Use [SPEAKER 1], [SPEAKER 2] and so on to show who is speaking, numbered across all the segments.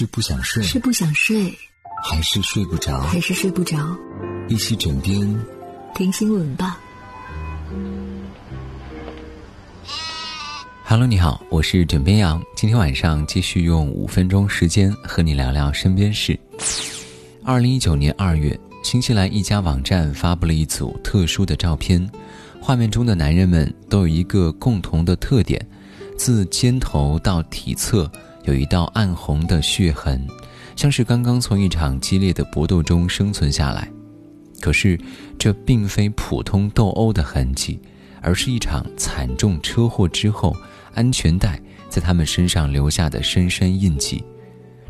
[SPEAKER 1] 是不想睡，
[SPEAKER 2] 是不想睡，
[SPEAKER 1] 还是睡不着？
[SPEAKER 2] 还是睡不着？
[SPEAKER 1] 一起枕边
[SPEAKER 2] 听新闻吧。
[SPEAKER 3] Hello，你好，我是枕边羊。今天晚上继续用五分钟时间和你聊聊身边事。二零一九年二月，新西兰一家网站发布了一组特殊的照片，画面中的男人们都有一个共同的特点，自肩头到体侧。有一道暗红的血痕，像是刚刚从一场激烈的搏斗中生存下来。可是，这并非普通斗殴的痕迹，而是一场惨重车祸之后安全带在他们身上留下的深深印记。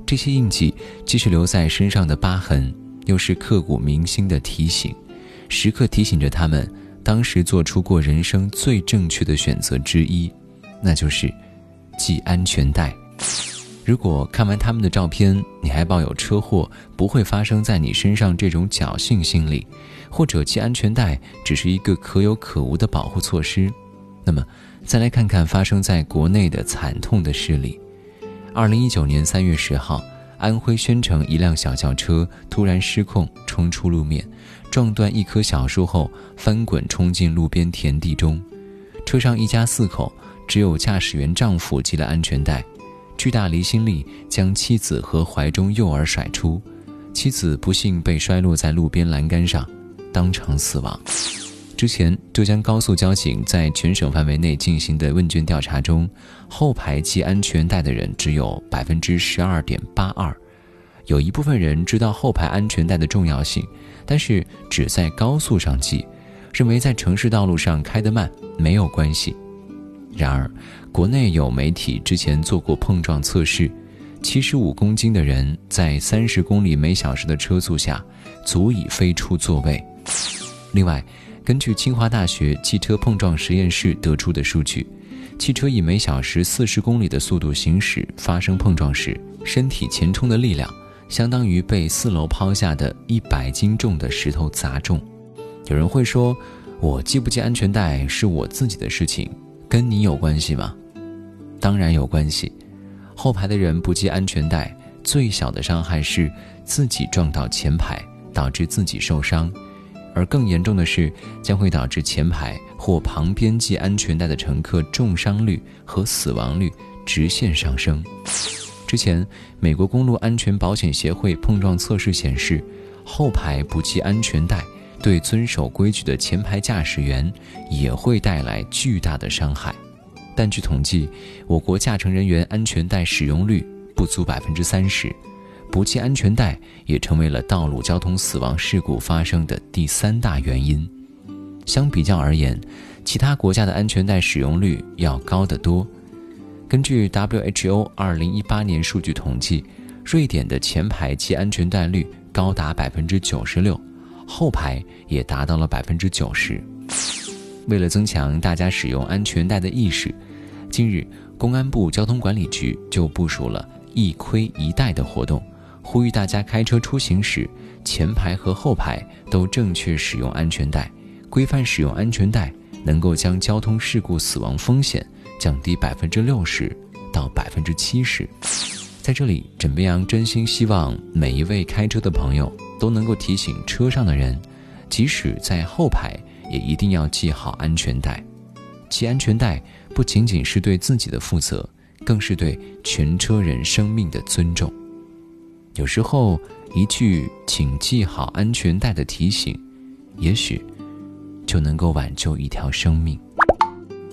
[SPEAKER 3] 这些印记既是留在身上的疤痕，又是刻骨铭心的提醒，时刻提醒着他们当时做出过人生最正确的选择之一，那就是系安全带。如果看完他们的照片，你还抱有车祸不会发生在你身上这种侥幸心理，或者系安全带只是一个可有可无的保护措施，那么再来看看发生在国内的惨痛的事例。二零一九年三月十号，安徽宣城一辆小轿车突然失控冲出路面，撞断一棵小树后翻滚冲进路边田地中，车上一家四口，只有驾驶员丈夫系了安全带。巨大离心力将妻子和怀中幼儿甩出，妻子不幸被摔落在路边栏杆上，当场死亡。之前，浙江高速交警在全省范围内进行的问卷调查中，后排系安全带的人只有百分之十二点八二。有一部分人知道后排安全带的重要性，但是只在高速上系，认为在城市道路上开得慢没有关系。然而，国内有媒体之前做过碰撞测试，七十五公斤的人在三十公里每小时的车速下，足以飞出座位。另外，根据清华大学汽车碰撞实验室得出的数据，汽车以每小时四十公里的速度行驶发生碰撞时，身体前冲的力量相当于被四楼抛下的一百斤重的石头砸中。有人会说，我系不系安全带是我自己的事情，跟你有关系吗？当然有关系，后排的人不系安全带，最小的伤害是自己撞到前排，导致自己受伤；而更严重的是，将会导致前排或旁边系安全带的乘客重伤率和死亡率直线上升。之前，美国公路安全保险协会碰撞测试显示，后排不系安全带对遵守规矩的前排驾驶员也会带来巨大的伤害。但据统计，我国驾乘人员安全带使用率不足百分之三十，不系安全带也成为了道路交通死亡事故发生的第三大原因。相比较而言，其他国家的安全带使用率要高得多。根据 WHO 二零一八年数据统计，瑞典的前排系安全带率高达百分之九十六，后排也达到了百分之九十。为了增强大家使用安全带的意识，近日，公安部交通管理局就部署了一盔一带的活动，呼吁大家开车出行时，前排和后排都正确使用安全带，规范使用安全带，能够将交通事故死亡风险降低百分之六十到百分之七十。在这里，枕边羊真心希望每一位开车的朋友都能够提醒车上的人，即使在后排，也一定要系好安全带。系安全带不仅仅是对自己的负责，更是对全车人生命的尊重。有时候，一句“请系好安全带”的提醒，也许就能够挽救一条生命。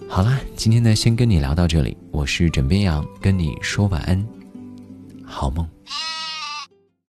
[SPEAKER 3] 好啦，今天呢，先跟你聊到这里。我是枕边羊，跟你说晚安，好梦。